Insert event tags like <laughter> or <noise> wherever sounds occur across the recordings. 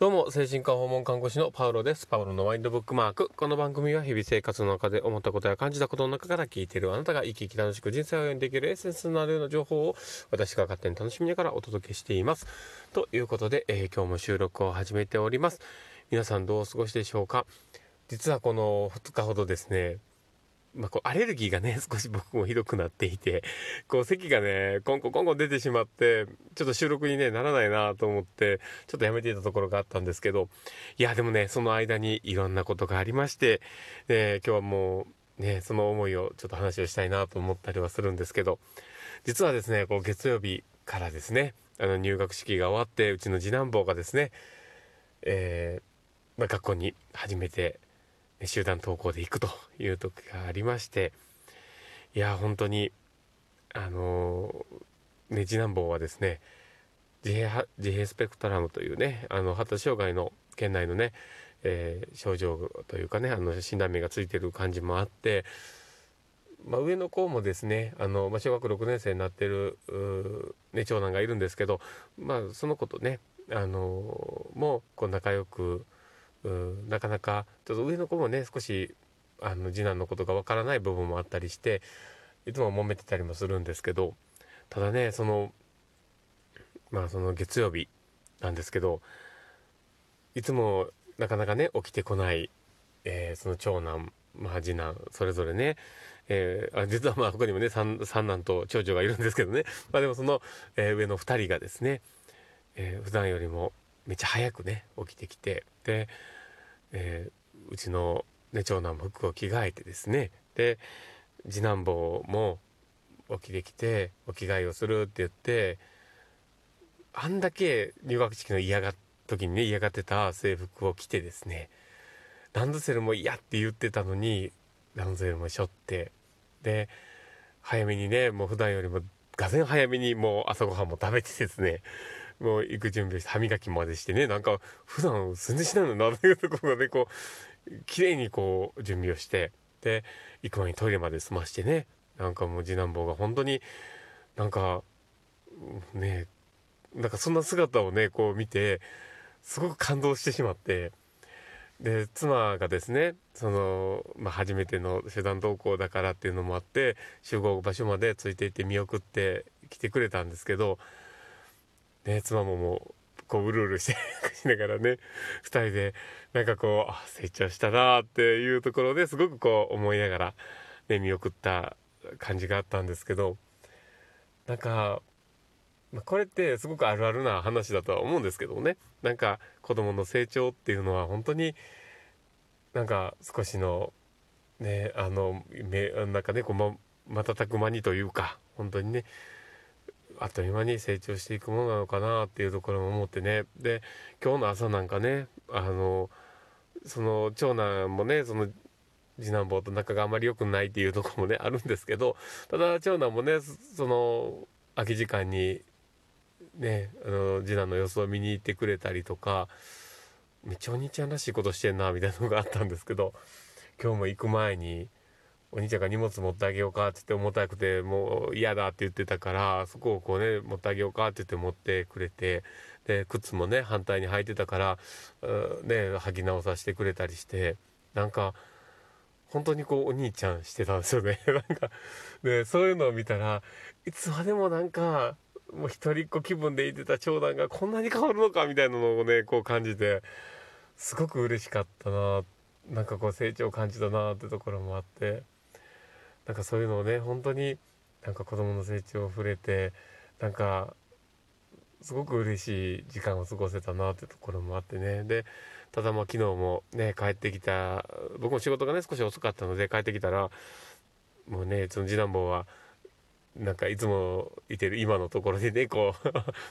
どうも、精神科訪問看護師のパウロです。パウロのワインドブックマーク。この番組は日々生活の中で思ったことや感じたことの中から聞いているあなたが生き生き楽しく人生を歩んでいけるエッセンスのあるような情報を私が勝手に楽しみながらお届けしています。ということで、えー今日も収録を始めております。皆さんどうお過ごしでしょうか？実はこの2日ほどですね、まあ、こうアレルギーがね <laughs> 少し僕もひどくなっていてこう咳がねコンコンコンコン出てしまってちょっと収録にねならないなと思ってちょっとやめていたところがあったんですけどいやでもねその間にいろんなことがありまして、ね、今日はもうねその思いをちょっと話をしたいなと思ったりはするんですけど実はですねこう月曜日からですねあの入学式が終わってうちの次男坊がですね、えーまあ、学校に初めて集団登校で行くという時がありましていや本当にあのね次男坊はですね自閉自閉スペクトラムというねあの発達障害の県内のね、えー症状というかねあの診断名がついてる感じもあって、まあ、上の子もですねあの、まあ、小学6年生になってる、ね、長男がいるんですけど、まあ、その子とねあのもうこう仲良くうんなかなかちょっと上の子もね少しあの次男のことがわからない部分もあったりしていつも揉めてたりもするんですけどただねそのまあその月曜日なんですけどいつもなかなかね起きてこない、えーその長男、まあ、次男それぞれね、えーあ実はまあ他にもね三三男と長女がいるんですけどね、まあ、でもその、えー上の2人がですね、えー普段よりもめっちゃ早くね起きてきてで、えーうちの、ね、長男も服を着替えてですねで次男坊も起きてきてお着替えをするって言ってあんだけ入学式の嫌が時にね嫌がってた制服を着てですねランドセルも嫌って言ってたのにランドセルも背負ってで早めにねもう普段よりもがぜん早めにもう朝ごはんも食べてですねもう行く準備して歯磨きまでしてねなんか普段全然しないのなというところがねこう綺麗にこう準備をしてで行く前にトイレまで済ましてねなんかもう次男坊が本当になんかねなんかそんな姿をねこう見てすごく感動してしまってで妻がですねその、まあ、初めての集団登校だからっていうのもあって集合場所までついていって見送って来てくれたんですけど、ね、妻ももうこううるうるしてしながらね2人でなんかこうあ成長したなっていうところですごくこう思いながら、ね、見送った感じがあったんですけどなんかまこれってすごくあるあるな話だとは思うんですけどもねなんか子供の成長っていうのは本当になんか少しのねあのめなんかねこうま瞬く間にというか本当にねあっという間に成長していくものなのかなっていうところも思ってね。で今日の朝なんかねあのその長男もねその次男坊と仲があまり良くないっていうとこもねあるんですけどただ長男もねそその空き時間にねあの次男の様子を見に行ってくれたりとかめっちゃお兄ちゃんらしいことしてんなみたいなのがあったんですけど今日も行く前にお兄ちゃんが荷物持ってあげようかって言って重たくてもう嫌だって言ってたからそこをこうね持ってあげようかって言って持ってくれてで靴もね反対に履いてたからね履き直させてくれたりしてなんか本当にこうお兄ちゃんしてたんですよね。<laughs> なんかでそういうのを見たらいつまでもなんかもう一人っ子気分でいてた長男がこんなに変わるのかみたいなのをねこう感じてすごく嬉しかったななんかこう成長を感じたなってところもあって。なんかそういうのをね本当になんか子供の成長を触れてなんかすごく嬉しい時間を過ごせたなってところもあってね。でただまあ昨日もね帰ってきた僕も仕事がね少し遅かったので帰ってきたらもうねその次男坊はなんかいつもいてる今のところでねこ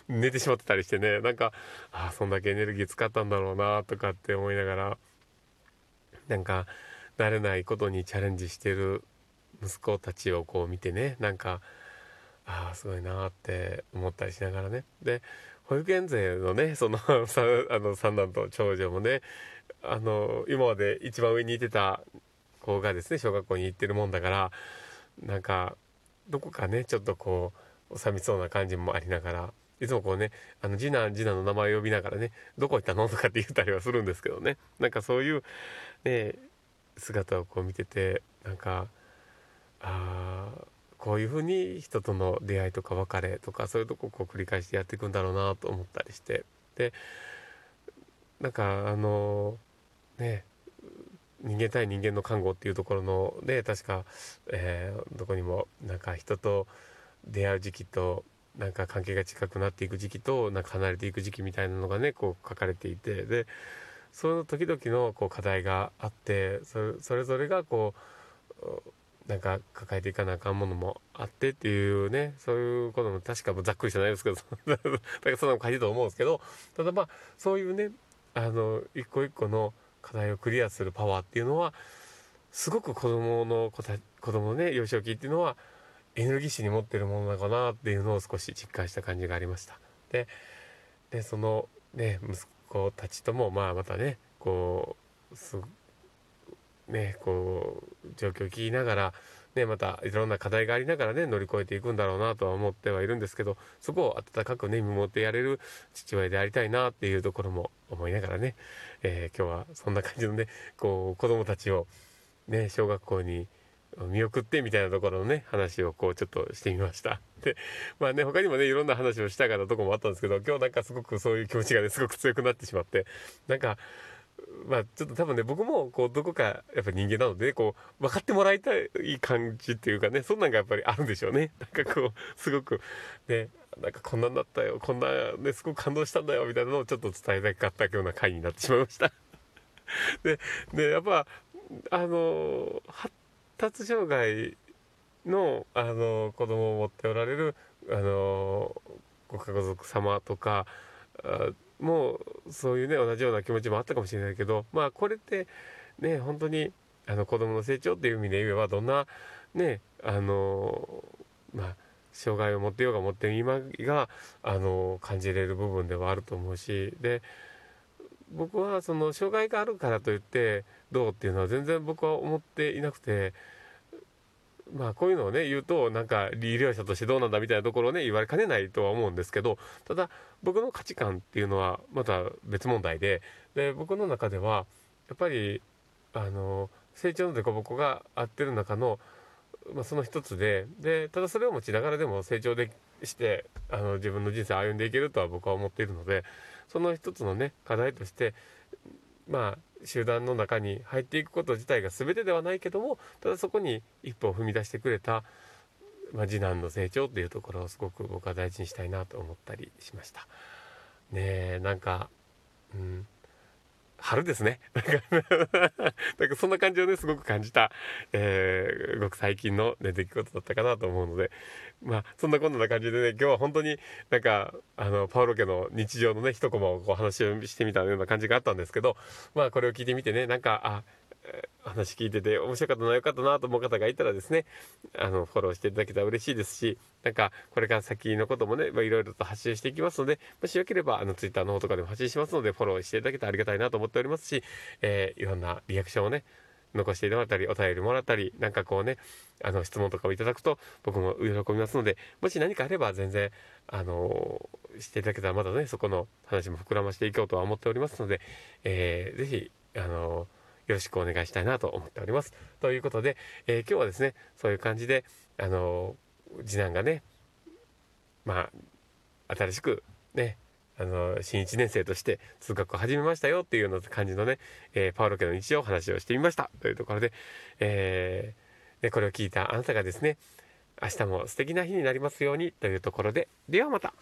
う <laughs> 寝てしまってたりしてねなんかああそんだけエネルギー使ったんだろうなとかって思いながらなんか慣れないことにチャレンジしてる息子たちをこう見てねなんかああすごいなって思ったりしながらね。で保育園勢のねその <laughs> あの三男と長女もねあの今まで一番上にいてた子がですね小学校に行ってるもんだからなんかどこかねちょっとこう寂しそうな感じもありながらいつもこうねあの次男次男の名前を呼びながらねどこ行ったの？とかって言ったりはするんですけどね。なんかそういうね姿をこう見ててなんかあこういうふうに人との出会いとか別れとかそういうとこを繰り返してやっていくんだろうなと思ったりして。でなんかあのね人間対人間の看護っていうところので確か、えー、どこにもなんか人と出会う時期となんか関係が近くなっていく時期となんか離れていく時期みたいなのがねこう書かれていて。でその時々のこう課題があってそれぞれがこうなんか抱えていかなあかんものもあってっていうねそういうことも確かざっくりじゃないですけど <laughs> だからそんなの書いてると思うんですけどただまあそういうねあの一個一個の課題をクリアするパワーっていうのはすごく子供の子た子供のね幼少期っていうのはエネルギッシュに持ってるものなのかなっていうのを少し実感した感じがありました。ででそのね息子たちともまあまたねこうすねこう状況を聞きながらね、またいろんな課題がありながらね乗り越えていくんだろうなとは思ってはいるんですけどそこを温かくね見守ってやれる父親でありたいなっていうところも思いながらね、えー、今日はそんな感じのねこう子供たちをね小学校に見送ってみたいなところのね話をこうちょっとしてみました。でまあね他にもねいろんな話をしたかったとこもあったんですけど今日なんかすごくそういう気持ちがねすごく強くなってしまってなんかまあちょっと多分ね僕もこうどこかやっぱ人間なので、こう分かってもらいたい感じっていうかねそんなんがやっぱりあるんでしょうね。<laughs> なんかこうすごくねなんかこんなんだったよこんなねすごく感動したんだよみたいなのをちょっと伝えたかったような回になってしまいました。<laughs> ででやっぱあの発達障害のあの子供を持っておられるあのご家族様とかもうそういうね同じような気持ちもあったかもしれないけどまあこれってね本当にあの子供の成長っていう意味で言えばどんなねあのまあ障害を持ってようが持って今があの感じれる部分ではあると思うしで僕はその障害があるからといってどうっていうのは全然僕は思っていなくてまあこういうのをね言うとなんか医療者としてどうなんだみたいなところをね言われかねないとは思うんですけどただ僕の価値観っていうのはまた別問題でで僕の中ではやっぱりあの成長の凸凹が合ってる中の、まあ、その一つででただそれを持ちながらでも成長でしてあの自分の人生を歩んでいけるとは僕は思っているのでその一つのね課題としてまあ集団の中に入っていくこと自体が全てではないけどもただそこに一歩を踏み出してくれた、まあ、次男の成長っていうところをすごく僕は大事にしたいなと思ったりしました。ねえなんか、うん、春ですね。<laughs> なんかそんな感じをね、すごく感じた、えー、ごく最近の、ね、出来事だったかなと思うので、まあ、そんなこんな感じでね、今日は本当になんか、あの、パウロ家の日常のね、一コマをこう話をしてみたような感じがあったんですけど、まあ、これを聞いてみてね、なんか、あ、話聞いてて面白かったな良かったなと思う方がいたらですねあのフォローしていただけたら嬉しいですしなんかこれから先のこともねいろいろと発信していきますのでもしよければあの Twitter の方とかでも発信しますのでフォローしていただけたらありがたいなと思っておりますし、えー、いろんなリアクションをね残していただいたりお便りもらったりなんかこうねあの質問とかをいただくと僕も喜びますのでもし何かあれば全然あのしていただけたらまだねそこの話も膨らましていこうとは思っておりますので、えー、ぜひあのよろしくお願いしたいなと思っております。ということで、えー、今日はですね、そういう感じで、あのー、次男がね、まあ、新しくね、あの、新1年生として通学を始めましたよっていうような感じのね、えー、パウロ家の日常を話をしてみました。というところで、えー、これを聞いたあなたがですね、明日も素敵な日になりますようにというところで、ではまた。